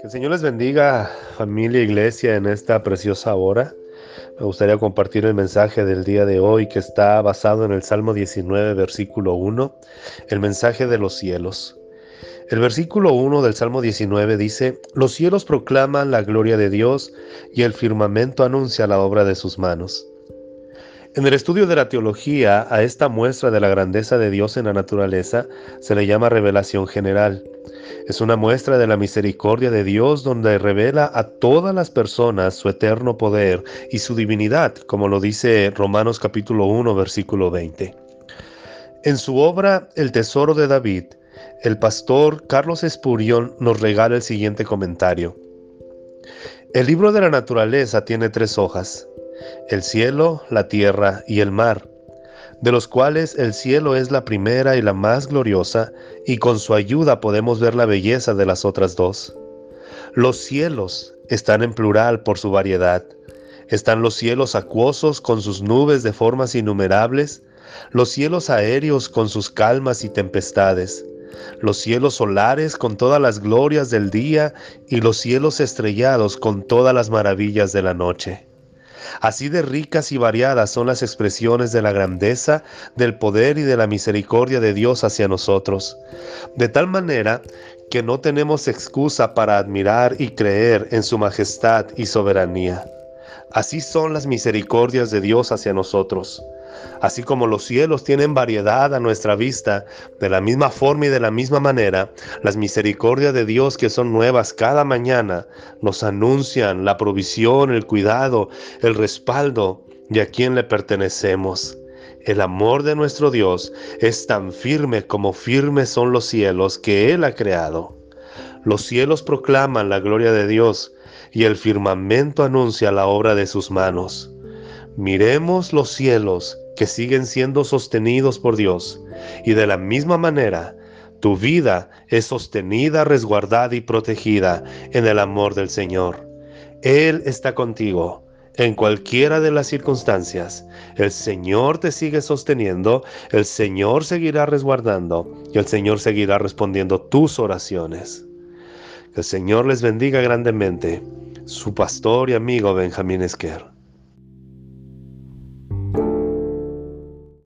Que el Señor les bendiga, familia, iglesia, en esta preciosa hora. Me gustaría compartir el mensaje del día de hoy que está basado en el Salmo 19, versículo 1, el mensaje de los cielos. El versículo 1 del Salmo 19 dice, Los cielos proclaman la gloria de Dios y el firmamento anuncia la obra de sus manos. En el estudio de la teología, a esta muestra de la grandeza de Dios en la naturaleza se le llama revelación general. Es una muestra de la misericordia de Dios donde revela a todas las personas su eterno poder y su divinidad, como lo dice Romanos capítulo 1 versículo 20. En su obra El Tesoro de David, el pastor Carlos Espurión nos regala el siguiente comentario. El libro de la naturaleza tiene tres hojas, el cielo, la tierra y el mar, de los cuales el cielo es la primera y la más gloriosa, y con su ayuda podemos ver la belleza de las otras dos. Los cielos están en plural por su variedad. Están los cielos acuosos con sus nubes de formas innumerables, los cielos aéreos con sus calmas y tempestades, los cielos solares con todas las glorias del día y los cielos estrellados con todas las maravillas de la noche. Así de ricas y variadas son las expresiones de la grandeza, del poder y de la misericordia de Dios hacia nosotros, de tal manera que no tenemos excusa para admirar y creer en su majestad y soberanía. Así son las misericordias de Dios hacia nosotros. Así como los cielos tienen variedad a nuestra vista, de la misma forma y de la misma manera, las misericordias de Dios que son nuevas cada mañana nos anuncian la provisión, el cuidado, el respaldo de a quien le pertenecemos. El amor de nuestro Dios es tan firme como firmes son los cielos que Él ha creado. Los cielos proclaman la gloria de Dios y el firmamento anuncia la obra de sus manos. Miremos los cielos que siguen siendo sostenidos por Dios y de la misma manera tu vida es sostenida, resguardada y protegida en el amor del Señor. Él está contigo en cualquiera de las circunstancias. El Señor te sigue sosteniendo, el Señor seguirá resguardando y el Señor seguirá respondiendo tus oraciones. Que el Señor les bendiga grandemente. Su pastor y amigo Benjamín Esquer.